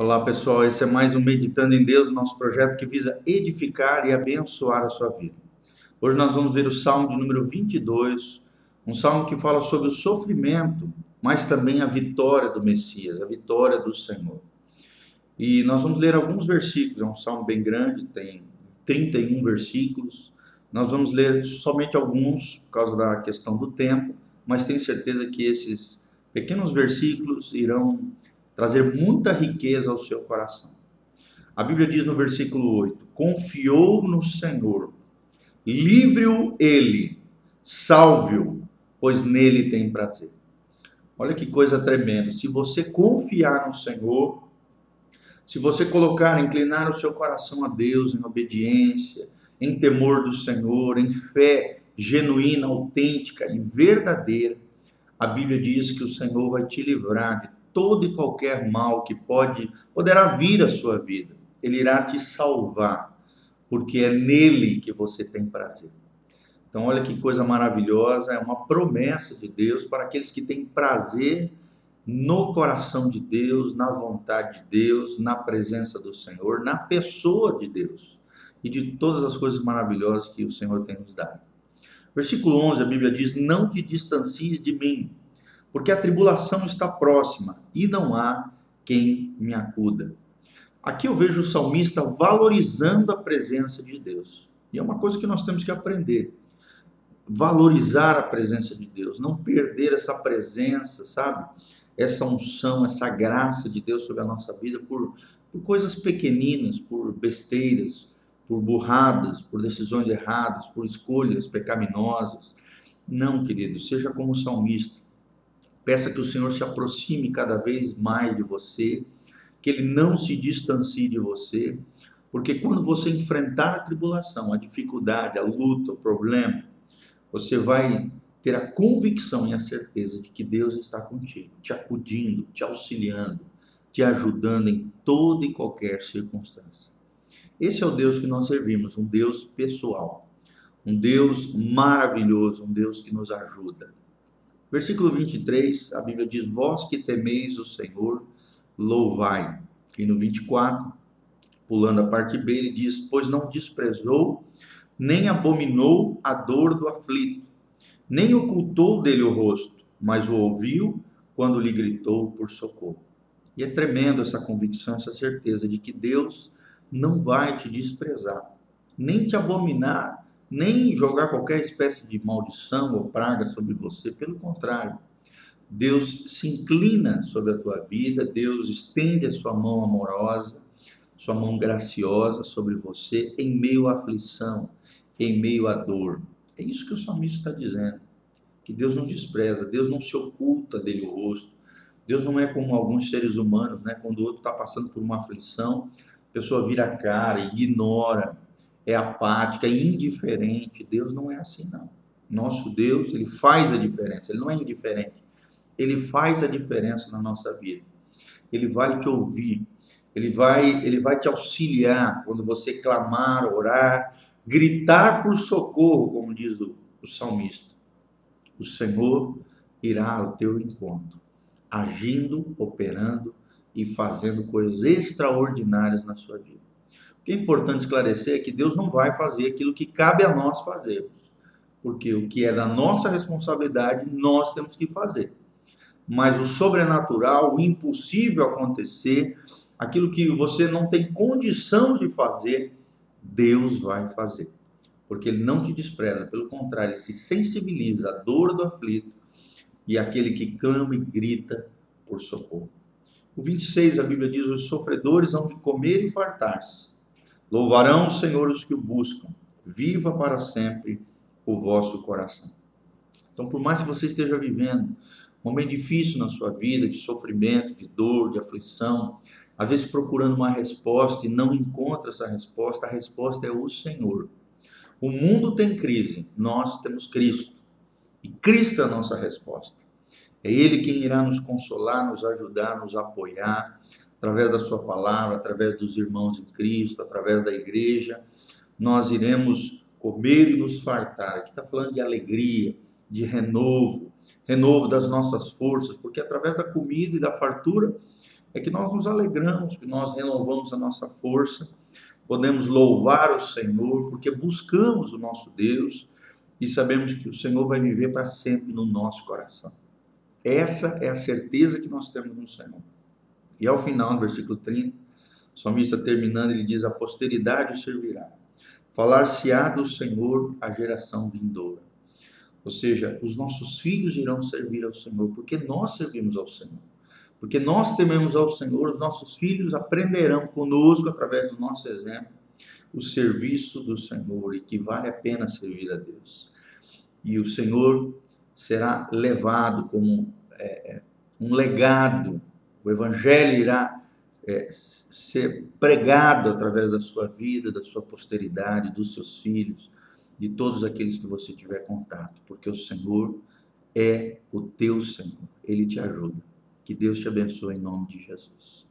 Olá pessoal, esse é mais um Meditando em Deus, nosso projeto que visa edificar e abençoar a sua vida. Hoje nós vamos ver o Salmo de número 22, um salmo que fala sobre o sofrimento, mas também a vitória do Messias, a vitória do Senhor. E nós vamos ler alguns versículos, é um salmo bem grande, tem 31 versículos. Nós vamos ler somente alguns por causa da questão do tempo, mas tenho certeza que esses pequenos versículos irão trazer muita riqueza ao seu coração. A Bíblia diz no versículo 8: Confiou no Senhor, livre-o ele, salve-o, pois nele tem prazer. Olha que coisa tremenda. Se você confiar no Senhor, se você colocar, inclinar o seu coração a Deus em obediência, em temor do Senhor, em fé genuína, autêntica e verdadeira, a Bíblia diz que o Senhor vai te livrar de todo e qualquer mal que pode poderá vir à sua vida. Ele irá te salvar, porque é nele que você tem prazer. Então, olha que coisa maravilhosa, é uma promessa de Deus para aqueles que têm prazer no coração de Deus, na vontade de Deus, na presença do Senhor, na pessoa de Deus e de todas as coisas maravilhosas que o Senhor tem nos dado. Versículo 11, a Bíblia diz: Não te distancies de mim, porque a tribulação está próxima e não há quem me acuda. Aqui eu vejo o salmista valorizando a presença de Deus. E é uma coisa que nós temos que aprender. Valorizar a presença de Deus, não perder essa presença, sabe? Essa unção, essa graça de Deus sobre a nossa vida por, por coisas pequeninas, por besteiras, por burradas, por decisões erradas, por escolhas pecaminosas. Não, querido, seja como o salmista Peça que o Senhor se aproxime cada vez mais de você, que ele não se distancie de você, porque quando você enfrentar a tribulação, a dificuldade, a luta, o problema, você vai ter a convicção e a certeza de que Deus está contigo, te acudindo, te auxiliando, te ajudando em toda e qualquer circunstância. Esse é o Deus que nós servimos, um Deus pessoal, um Deus maravilhoso, um Deus que nos ajuda. Versículo 23, a Bíblia diz: Vós que temeis o Senhor, louvai. E no 24, pulando a parte B, ele diz: Pois não desprezou, nem abominou a dor do aflito, nem ocultou dele o rosto, mas o ouviu quando lhe gritou por socorro. E é tremendo essa convicção, essa certeza de que Deus não vai te desprezar, nem te abominar nem jogar qualquer espécie de maldição ou praga sobre você, pelo contrário. Deus se inclina sobre a tua vida, Deus estende a sua mão amorosa, sua mão graciosa sobre você em meio à aflição, em meio à dor. É isso que o salmista está dizendo. Que Deus não despreza, Deus não se oculta dele o rosto. Deus não é como alguns seres humanos, né? Quando o outro está passando por uma aflição, a pessoa vira a cara, ignora, é apática, é indiferente. Deus não é assim, não. Nosso Deus, ele faz a diferença, ele não é indiferente. Ele faz a diferença na nossa vida. Ele vai te ouvir, ele vai, ele vai te auxiliar quando você clamar, orar, gritar por socorro, como diz o, o salmista. O Senhor irá ao teu encontro, agindo, operando e fazendo coisas extraordinárias na sua vida. O que é importante esclarecer é que Deus não vai fazer aquilo que cabe a nós fazermos. Porque o que é da nossa responsabilidade, nós temos que fazer. Mas o sobrenatural, o impossível acontecer, aquilo que você não tem condição de fazer, Deus vai fazer. Porque Ele não te despreza, pelo contrário, Ele se sensibiliza à dor do aflito e aquele que clama e grita por socorro. O 26, a Bíblia diz: os sofredores hão de comer e fartar-se Louvarão o Senhor os que o buscam. Viva para sempre o vosso coração. Então, por mais que você esteja vivendo um momento difícil na sua vida, de sofrimento, de dor, de aflição, às vezes procurando uma resposta e não encontra essa resposta, a resposta é o Senhor. O mundo tem crise, nós temos Cristo. E Cristo é a nossa resposta. É Ele quem irá nos consolar, nos ajudar, nos apoiar, através da Sua palavra, através dos irmãos em Cristo, através da igreja, nós iremos comer e nos fartar. Aqui está falando de alegria, de renovo, renovo das nossas forças, porque através da comida e da fartura é que nós nos alegramos, que nós renovamos a nossa força, podemos louvar o Senhor, porque buscamos o nosso Deus e sabemos que o Senhor vai viver para sempre no nosso coração. Essa é a certeza que nós temos no Senhor. E ao final, no versículo 30, o salmista terminando, ele diz: A posteridade o servirá. Falar-se-á do Senhor a geração vindoura. Ou seja, os nossos filhos irão servir ao Senhor, porque nós servimos ao Senhor. Porque nós tememos ao Senhor, os nossos filhos aprenderão conosco, através do nosso exemplo, o serviço do Senhor e que vale a pena servir a Deus. E o Senhor será levado como é, é um legado, o Evangelho irá é, ser pregado através da sua vida, da sua posteridade, dos seus filhos, de todos aqueles que você tiver contato, porque o Senhor é o teu Senhor, Ele te ajuda. Que Deus te abençoe em nome de Jesus.